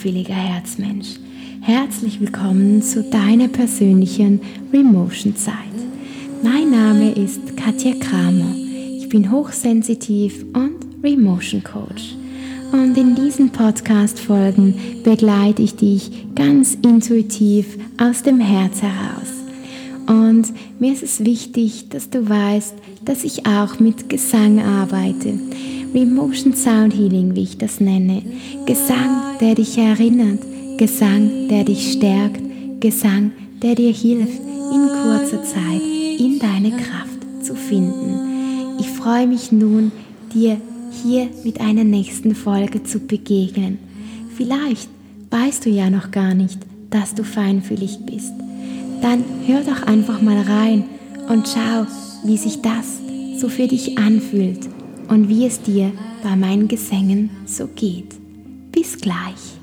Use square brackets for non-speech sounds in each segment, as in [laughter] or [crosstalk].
Feinfühliger Herzmensch, herzlich willkommen zu deiner persönlichen Remotion-Zeit. Mein Name ist Katja Kramer. Ich bin hochsensitiv und Remotion Coach. Und in diesen Podcast-Folgen begleite ich dich ganz intuitiv aus dem Herz heraus. Und mir ist es wichtig, dass du weißt, dass ich auch mit Gesang arbeite. Remotion Sound Healing, wie ich das nenne. Gesang, der dich erinnert. Gesang, der dich stärkt. Gesang, der dir hilft, in kurzer Zeit in deine Kraft zu finden. Ich freue mich nun, dir hier mit einer nächsten Folge zu begegnen. Vielleicht weißt du ja noch gar nicht, dass du feinfühlig bist. Dann hör doch einfach mal rein und schau, wie sich das so für dich anfühlt und wie es dir bei meinen Gesängen so geht. Bis gleich.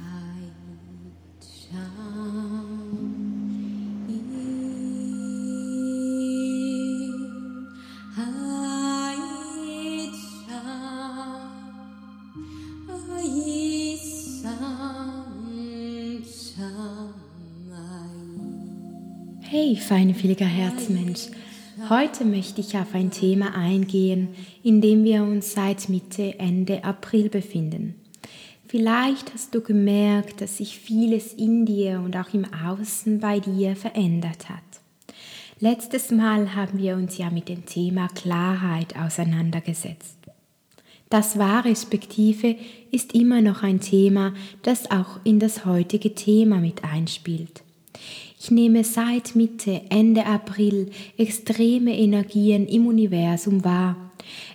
Hey, feinfühliger Herzmensch. Heute möchte ich auf ein Thema eingehen, in dem wir uns seit Mitte, Ende April befinden. Vielleicht hast du gemerkt, dass sich vieles in dir und auch im Außen bei dir verändert hat. Letztes Mal haben wir uns ja mit dem Thema Klarheit auseinandergesetzt. Das war respektive ist immer noch ein Thema, das auch in das heutige Thema mit einspielt. Ich nehme seit Mitte, Ende April extreme Energien im Universum wahr.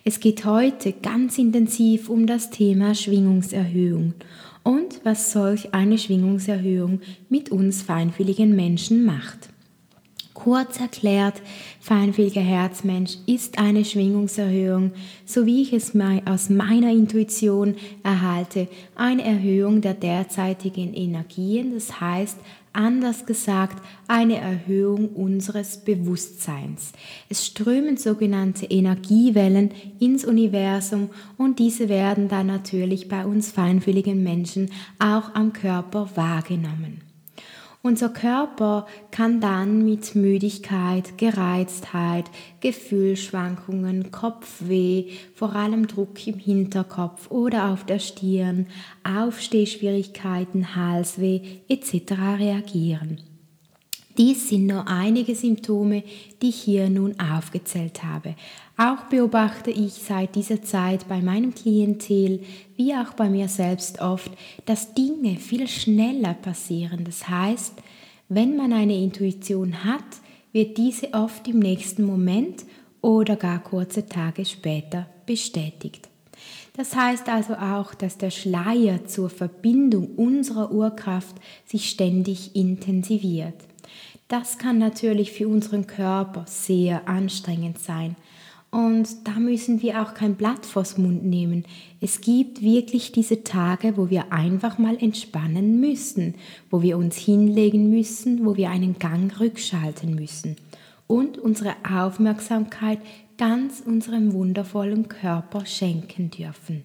Es geht heute ganz intensiv um das Thema Schwingungserhöhung und was solch eine Schwingungserhöhung mit uns feinfühligen Menschen macht. Kurz erklärt, feinfühliger Herzmensch ist eine Schwingungserhöhung, so wie ich es aus meiner Intuition erhalte, eine Erhöhung der derzeitigen Energien, das heißt Anders gesagt, eine Erhöhung unseres Bewusstseins. Es strömen sogenannte Energiewellen ins Universum und diese werden dann natürlich bei uns feinfühligen Menschen auch am Körper wahrgenommen. Unser Körper kann dann mit Müdigkeit, Gereiztheit, Gefühlsschwankungen, Kopfweh, vor allem Druck im Hinterkopf oder auf der Stirn, Aufstehschwierigkeiten, Halsweh etc. reagieren. Dies sind nur einige Symptome, die ich hier nun aufgezählt habe. Auch beobachte ich seit dieser Zeit bei meinem Klientel wie auch bei mir selbst oft, dass Dinge viel schneller passieren. Das heißt, wenn man eine Intuition hat, wird diese oft im nächsten Moment oder gar kurze Tage später bestätigt. Das heißt also auch, dass der Schleier zur Verbindung unserer Urkraft sich ständig intensiviert. Das kann natürlich für unseren Körper sehr anstrengend sein. Und da müssen wir auch kein Blatt vors Mund nehmen. Es gibt wirklich diese Tage, wo wir einfach mal entspannen müssen, wo wir uns hinlegen müssen, wo wir einen Gang rückschalten müssen und unsere Aufmerksamkeit ganz unserem wundervollen Körper schenken dürfen.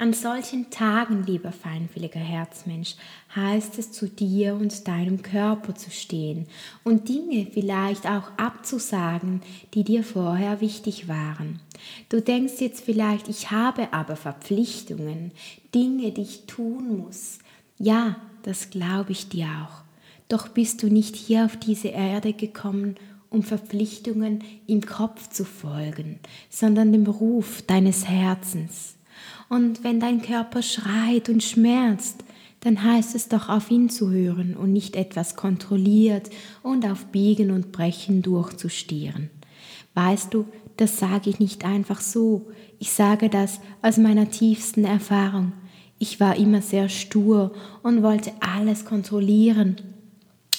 An solchen Tagen, lieber feinfühliger Herzmensch, heißt es zu dir und deinem Körper zu stehen und Dinge vielleicht auch abzusagen, die dir vorher wichtig waren. Du denkst jetzt vielleicht, ich habe aber Verpflichtungen, Dinge, die ich tun muss. Ja, das glaube ich dir auch. Doch bist du nicht hier auf diese Erde gekommen, um Verpflichtungen im Kopf zu folgen, sondern dem Ruf deines Herzens. Und wenn dein Körper schreit und schmerzt, dann heißt es doch auf ihn zu hören und nicht etwas kontrolliert und auf Biegen und Brechen durchzustieren. Weißt du, das sage ich nicht einfach so, ich sage das aus meiner tiefsten Erfahrung. Ich war immer sehr stur und wollte alles kontrollieren,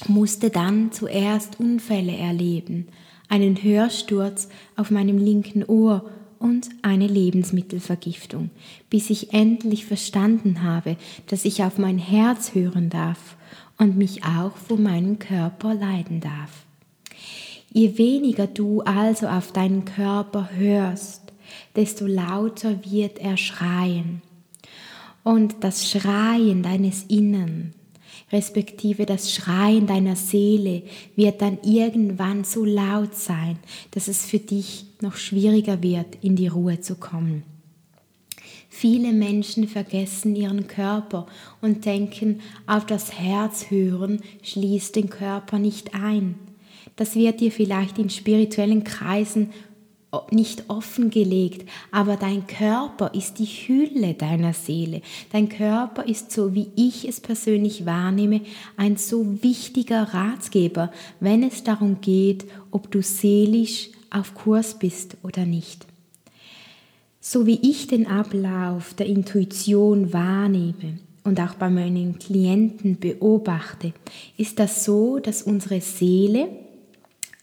musste dann zuerst Unfälle erleben, einen Hörsturz auf meinem linken Ohr und eine Lebensmittelvergiftung, bis ich endlich verstanden habe, dass ich auf mein Herz hören darf und mich auch von meinem Körper leiden darf. Je weniger du also auf deinen Körper hörst, desto lauter wird er schreien. Und das Schreien deines Innern, respektive das Schreien deiner Seele, wird dann irgendwann so laut sein, dass es für dich noch schwieriger wird, in die Ruhe zu kommen. Viele Menschen vergessen ihren Körper und denken, auf das Herz hören schließt den Körper nicht ein. Das wird dir vielleicht in spirituellen Kreisen nicht offengelegt, aber dein Körper ist die Hülle deiner Seele. Dein Körper ist, so wie ich es persönlich wahrnehme, ein so wichtiger Ratgeber, wenn es darum geht, ob du seelisch auf Kurs bist oder nicht. So wie ich den Ablauf der Intuition wahrnehme und auch bei meinen Klienten beobachte, ist das so, dass unsere Seele,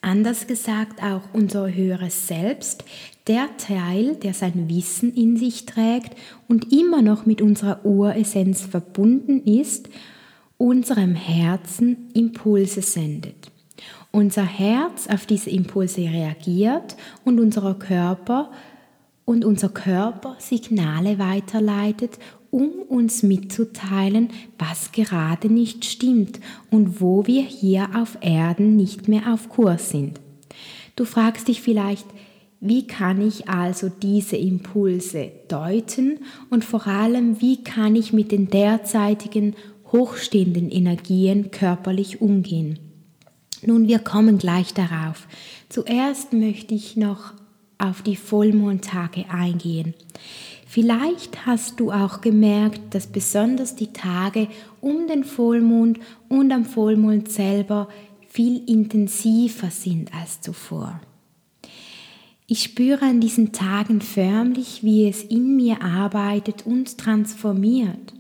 Anders gesagt auch unser höheres Selbst, der Teil, der sein Wissen in sich trägt und immer noch mit unserer Uressenz verbunden ist, unserem Herzen Impulse sendet. Unser Herz auf diese Impulse reagiert und unser Körper und unser Körper Signale weiterleitet um uns mitzuteilen, was gerade nicht stimmt und wo wir hier auf Erden nicht mehr auf Kurs sind. Du fragst dich vielleicht, wie kann ich also diese Impulse deuten und vor allem, wie kann ich mit den derzeitigen hochstehenden Energien körperlich umgehen? Nun, wir kommen gleich darauf. Zuerst möchte ich noch auf die Vollmondtage eingehen. Vielleicht hast du auch gemerkt, dass besonders die Tage um den Vollmond und am Vollmond selber viel intensiver sind als zuvor. Ich spüre an diesen Tagen förmlich, wie es in mir arbeitet und transformiert.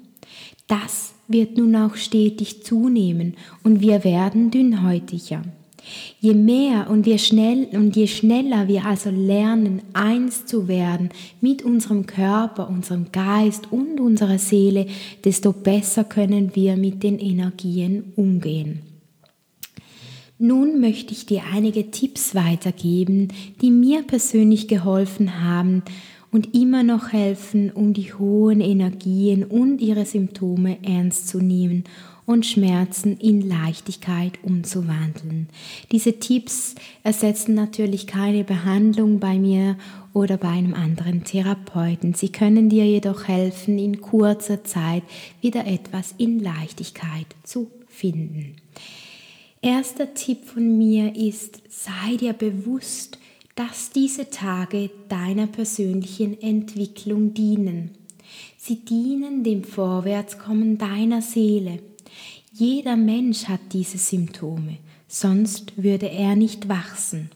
Das wird nun auch stetig zunehmen und wir werden dünnhäutiger. Je mehr und je, schnell, und je schneller wir also lernen, eins zu werden mit unserem Körper, unserem Geist und unserer Seele, desto besser können wir mit den Energien umgehen. Nun möchte ich dir einige Tipps weitergeben, die mir persönlich geholfen haben und immer noch helfen, um die hohen Energien und ihre Symptome ernst zu nehmen und Schmerzen in Leichtigkeit umzuwandeln. Diese Tipps ersetzen natürlich keine Behandlung bei mir oder bei einem anderen Therapeuten. Sie können dir jedoch helfen, in kurzer Zeit wieder etwas in Leichtigkeit zu finden. Erster Tipp von mir ist, sei dir bewusst, dass diese Tage deiner persönlichen Entwicklung dienen. Sie dienen dem Vorwärtskommen deiner Seele. Jeder Mensch hat diese Symptome, sonst würde er nicht wachsen.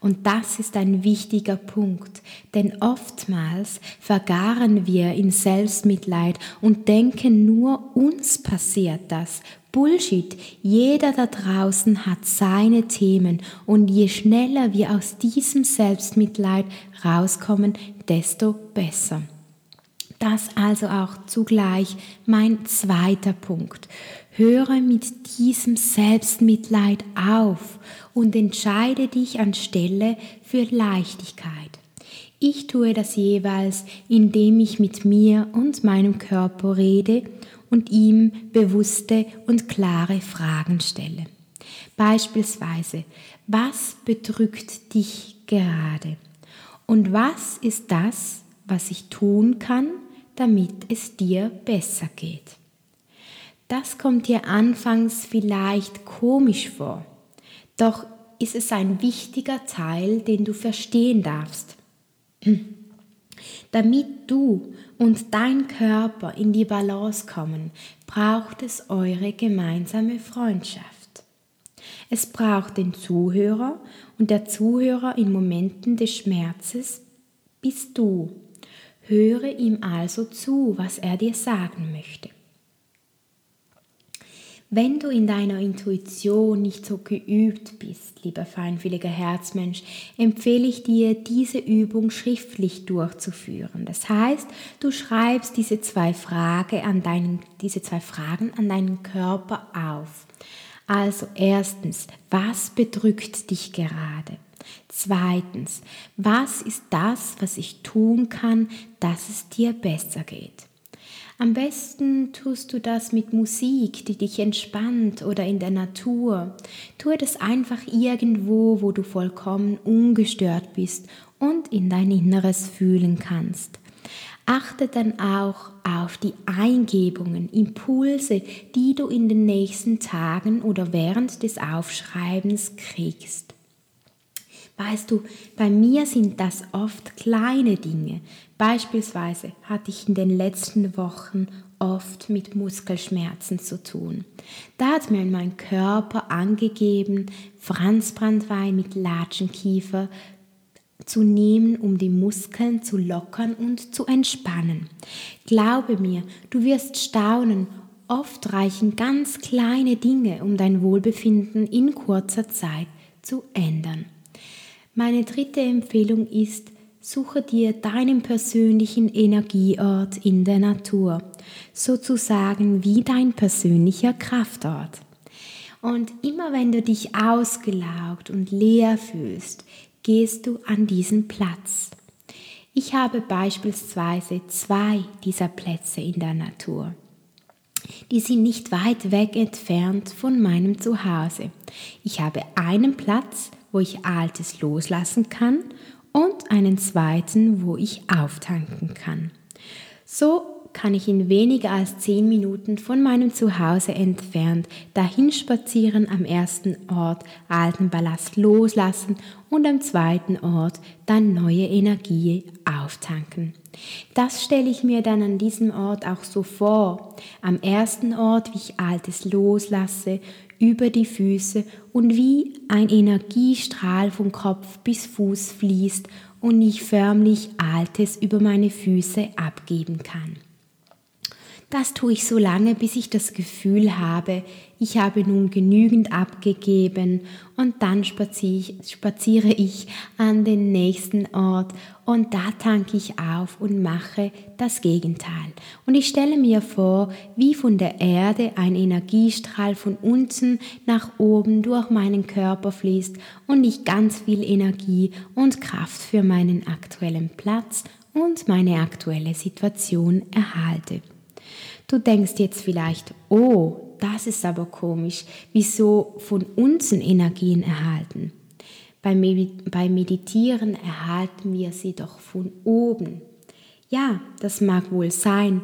Und das ist ein wichtiger Punkt, denn oftmals vergaren wir in Selbstmitleid und denken nur, uns passiert das. Bullshit, jeder da draußen hat seine Themen und je schneller wir aus diesem Selbstmitleid rauskommen, desto besser. Das also auch zugleich mein zweiter Punkt. Höre mit diesem Selbstmitleid auf und entscheide dich anstelle für Leichtigkeit. Ich tue das jeweils, indem ich mit mir und meinem Körper rede und ihm bewusste und klare Fragen stelle. Beispielsweise, was bedrückt dich gerade? Und was ist das, was ich tun kann, damit es dir besser geht? Das kommt dir anfangs vielleicht komisch vor, doch ist es ein wichtiger Teil, den du verstehen darfst. [clears throat] Damit du und dein Körper in die Balance kommen, braucht es eure gemeinsame Freundschaft. Es braucht den Zuhörer und der Zuhörer in Momenten des Schmerzes bist du. Höre ihm also zu, was er dir sagen möchte. Wenn du in deiner Intuition nicht so geübt bist, lieber feinfühliger Herzmensch, empfehle ich dir, diese Übung schriftlich durchzuführen. Das heißt, du schreibst diese zwei, Frage an deinen, diese zwei Fragen an deinen Körper auf. Also erstens, was bedrückt dich gerade? Zweitens, was ist das, was ich tun kann, dass es dir besser geht? Am besten tust du das mit Musik, die dich entspannt oder in der Natur. Tue das einfach irgendwo, wo du vollkommen ungestört bist und in dein Inneres fühlen kannst. Achte dann auch auf die Eingebungen, Impulse, die du in den nächsten Tagen oder während des Aufschreibens kriegst. Weißt du, bei mir sind das oft kleine Dinge. Beispielsweise hatte ich in den letzten Wochen oft mit Muskelschmerzen zu tun. Da hat mir mein Körper angegeben, Franzbrandwein mit Latschenkiefer zu nehmen, um die Muskeln zu lockern und zu entspannen. Glaube mir, du wirst staunen, oft reichen ganz kleine Dinge, um dein Wohlbefinden in kurzer Zeit zu ändern. Meine dritte Empfehlung ist, suche dir deinen persönlichen Energieort in der Natur, sozusagen wie dein persönlicher Kraftort. Und immer wenn du dich ausgelaugt und leer fühlst, gehst du an diesen Platz. Ich habe beispielsweise zwei dieser Plätze in der Natur. Die sind nicht weit weg entfernt von meinem Zuhause. Ich habe einen Platz, wo ich Altes loslassen kann und einen zweiten, wo ich auftanken kann. So kann ich in weniger als zehn Minuten von meinem Zuhause entfernt dahin spazieren, am ersten Ort alten Ballast loslassen und am zweiten Ort dann neue Energie auftanken. Das stelle ich mir dann an diesem Ort auch so vor. Am ersten Ort, wie ich Altes loslasse, über die Füße und wie ein Energiestrahl von Kopf bis Fuß fließt und ich förmlich Altes über meine Füße abgeben kann. Das tue ich so lange, bis ich das Gefühl habe, ich habe nun genügend abgegeben und dann spaziere ich an den nächsten Ort und da tanke ich auf und mache das Gegenteil. Und ich stelle mir vor, wie von der Erde ein Energiestrahl von unten nach oben durch meinen Körper fließt und ich ganz viel Energie und Kraft für meinen aktuellen Platz und meine aktuelle Situation erhalte. Du denkst jetzt vielleicht, oh, das ist aber komisch, wieso von unten Energien erhalten? Beim Meditieren erhalten wir sie doch von oben. Ja, das mag wohl sein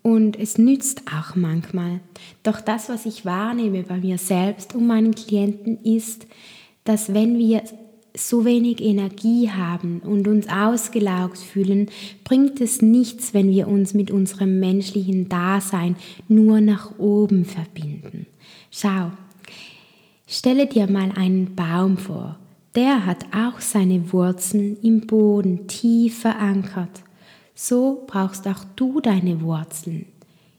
und es nützt auch manchmal. Doch das, was ich wahrnehme bei mir selbst und meinen Klienten, ist, dass wenn wir so wenig Energie haben und uns ausgelaugt fühlen, bringt es nichts, wenn wir uns mit unserem menschlichen Dasein nur nach oben verbinden. Schau, stelle dir mal einen Baum vor. Der hat auch seine Wurzeln im Boden tief verankert. So brauchst auch du deine Wurzeln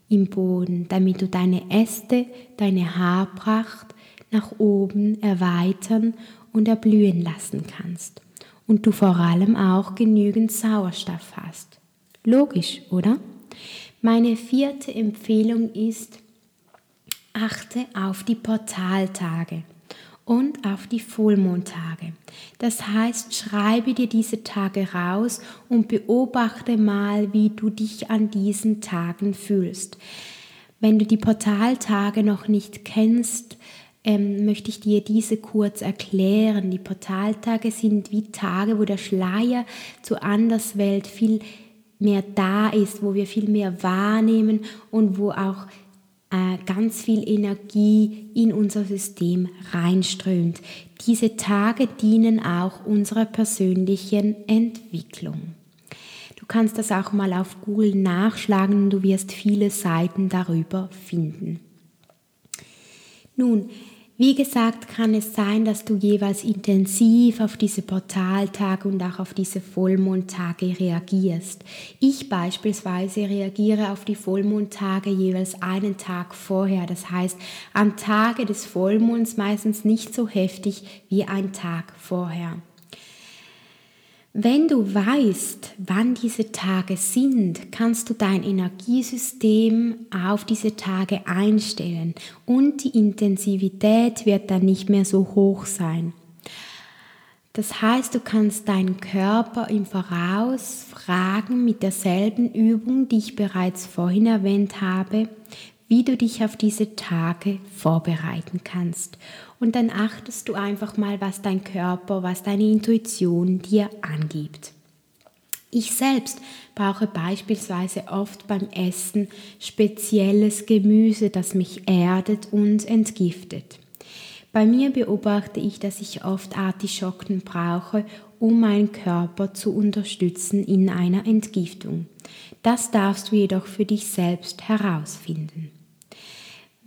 im Boden, damit du deine Äste, deine Haarpracht nach oben erweitern und erblühen lassen kannst und du vor allem auch genügend Sauerstoff hast. Logisch, oder? Meine vierte Empfehlung ist, achte auf die Portaltage und auf die Vollmondtage. Das heißt, schreibe dir diese Tage raus und beobachte mal, wie du dich an diesen Tagen fühlst. Wenn du die Portaltage noch nicht kennst, ähm, möchte ich dir diese kurz erklären. Die Portaltage sind wie Tage, wo der Schleier zur Anderswelt viel mehr da ist, wo wir viel mehr wahrnehmen und wo auch äh, ganz viel Energie in unser System reinströmt. Diese Tage dienen auch unserer persönlichen Entwicklung. Du kannst das auch mal auf Google nachschlagen und du wirst viele Seiten darüber finden. Nun, wie gesagt, kann es sein, dass du jeweils intensiv auf diese Portaltage und auch auf diese Vollmondtage reagierst. Ich beispielsweise reagiere auf die Vollmondtage jeweils einen Tag vorher. Das heißt, am Tage des Vollmonds meistens nicht so heftig wie ein Tag vorher. Wenn du weißt, wann diese Tage sind, kannst du dein Energiesystem auf diese Tage einstellen und die Intensivität wird dann nicht mehr so hoch sein. Das heißt, du kannst deinen Körper im Voraus fragen mit derselben Übung, die ich bereits vorhin erwähnt habe, wie du dich auf diese Tage vorbereiten kannst. Und dann achtest du einfach mal, was dein Körper, was deine Intuition dir angibt. Ich selbst brauche beispielsweise oft beim Essen spezielles Gemüse, das mich erdet und entgiftet. Bei mir beobachte ich, dass ich oft Artischocken brauche, um meinen Körper zu unterstützen in einer Entgiftung. Das darfst du jedoch für dich selbst herausfinden.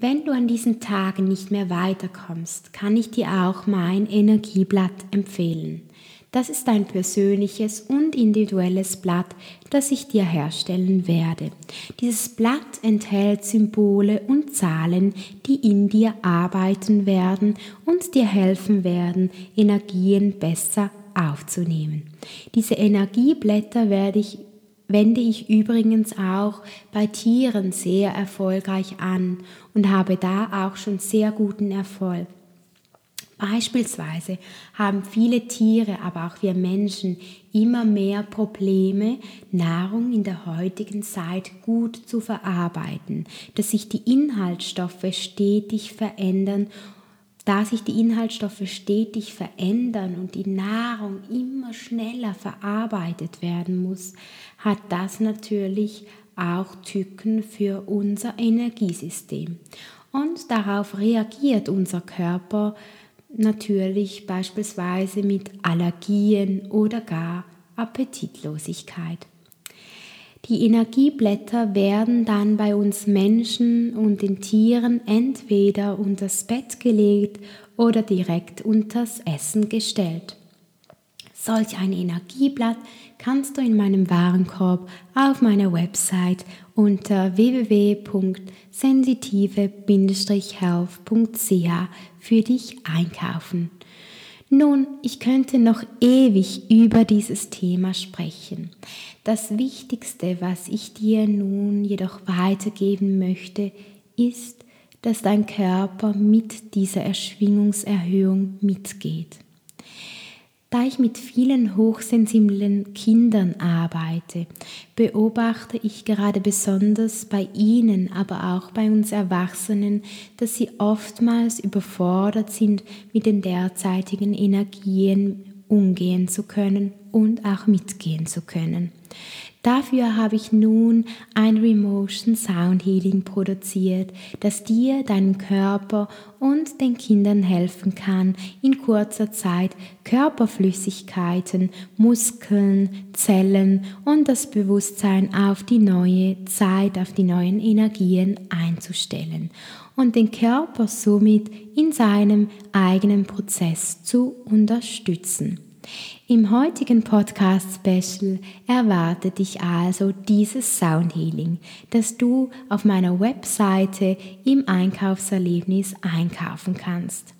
Wenn du an diesen Tagen nicht mehr weiterkommst, kann ich dir auch mein Energieblatt empfehlen. Das ist ein persönliches und individuelles Blatt, das ich dir herstellen werde. Dieses Blatt enthält Symbole und Zahlen, die in dir arbeiten werden und dir helfen werden, Energien besser aufzunehmen. Diese Energieblätter werde ich wende ich übrigens auch bei Tieren sehr erfolgreich an und habe da auch schon sehr guten Erfolg. Beispielsweise haben viele Tiere, aber auch wir Menschen immer mehr Probleme, Nahrung in der heutigen Zeit gut zu verarbeiten, dass sich die Inhaltsstoffe stetig verändern da sich die Inhaltsstoffe stetig verändern und die Nahrung immer schneller verarbeitet werden muss, hat das natürlich auch Tücken für unser Energiesystem. Und darauf reagiert unser Körper natürlich beispielsweise mit Allergien oder gar Appetitlosigkeit. Die Energieblätter werden dann bei uns Menschen und den Tieren entweder unters Bett gelegt oder direkt unters Essen gestellt. Solch ein Energieblatt kannst du in meinem Warenkorb auf meiner Website unter www.sensitive-health.ch für dich einkaufen. Nun, ich könnte noch ewig über dieses Thema sprechen. Das Wichtigste, was ich dir nun jedoch weitergeben möchte, ist, dass dein Körper mit dieser Erschwingungserhöhung mitgeht. Da ich mit vielen hochsensiblen Kindern arbeite, beobachte ich gerade besonders bei ihnen, aber auch bei uns Erwachsenen, dass sie oftmals überfordert sind, mit den derzeitigen Energien umgehen zu können und auch mitgehen zu können. Dafür habe ich nun ein Remotion Sound Healing produziert, das dir, deinem Körper und den Kindern helfen kann, in kurzer Zeit Körperflüssigkeiten, Muskeln, Zellen und das Bewusstsein auf die neue Zeit, auf die neuen Energien einzustellen und den Körper somit in seinem eigenen Prozess zu unterstützen. Im heutigen Podcast-Special erwartet dich also dieses Sound Healing, das du auf meiner Webseite im Einkaufserlebnis einkaufen kannst.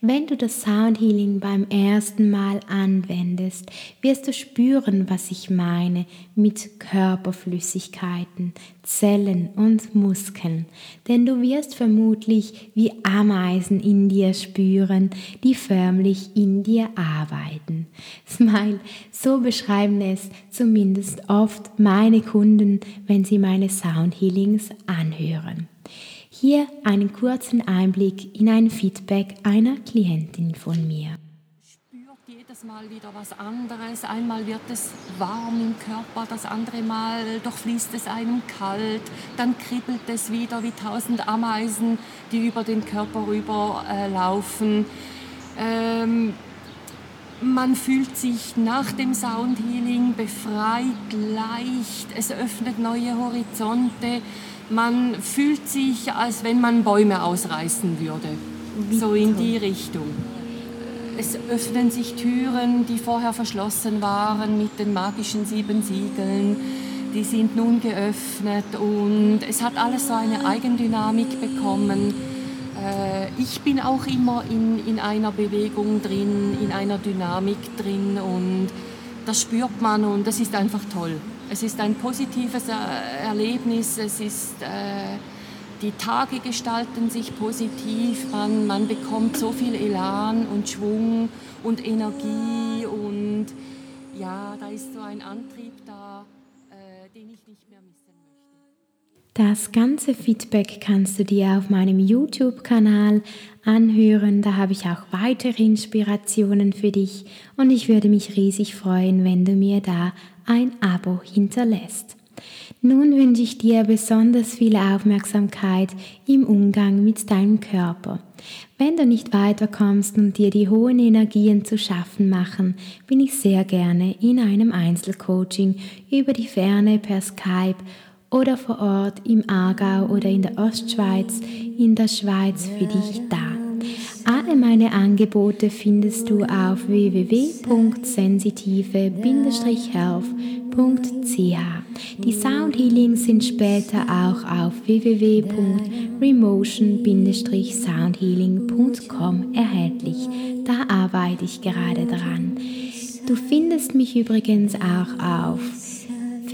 Wenn du das Sound Healing beim ersten Mal anwendest, wirst du spüren, was ich meine mit Körperflüssigkeiten, Zellen und Muskeln. Denn du wirst vermutlich wie Ameisen in dir spüren, die förmlich in dir arbeiten. Smile, so beschreiben es zumindest oft meine Kunden, wenn sie meine Sound Healings anhören. Hier einen kurzen Einblick in ein Feedback einer Klientin von mir. Spürt jedes Mal wieder was anderes. Einmal wird es warm im Körper, das andere Mal durchfließt es einem kalt, dann kribbelt es wieder wie tausend Ameisen, die über den Körper rüber äh. Ähm, man fühlt sich nach dem Soundhealing befreit, leicht, es öffnet neue Horizonte man fühlt sich, als wenn man Bäume ausreißen würde. So in die Richtung. Es öffnen sich Türen, die vorher verschlossen waren mit den magischen sieben Siegeln. Die sind nun geöffnet und es hat alles so eine Eigendynamik bekommen. Äh, ich bin auch immer in, in einer Bewegung drin, in einer Dynamik drin und das spürt man und das ist einfach toll. Es ist ein positives Erlebnis, es ist äh, die Tage gestalten sich positiv, man, man bekommt so viel Elan und Schwung und Energie und ja, da ist so ein Antrieb da, äh, den ich nicht mehr möchte. Das ganze Feedback kannst du dir auf meinem YouTube-Kanal anhören. Da habe ich auch weitere Inspirationen für dich und ich würde mich riesig freuen, wenn du mir da ein Abo hinterlässt. Nun wünsche ich dir besonders viel Aufmerksamkeit im Umgang mit deinem Körper. Wenn du nicht weiterkommst und dir die hohen Energien zu schaffen machen, bin ich sehr gerne in einem Einzelcoaching über die Ferne per Skype oder vor Ort im Aargau oder in der Ostschweiz in der Schweiz für dich da. Alle meine Angebote findest du auf www.sensitive-health.ch. Die Sound Healings sind später auch auf www.remotion-soundhealing.com erhältlich. Da arbeite ich gerade dran. Du findest mich übrigens auch auf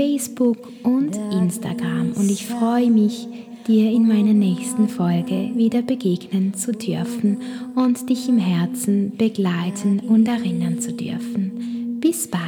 Facebook und Instagram und ich freue mich, dir in meiner nächsten Folge wieder begegnen zu dürfen und dich im Herzen begleiten und erinnern zu dürfen. Bis bald.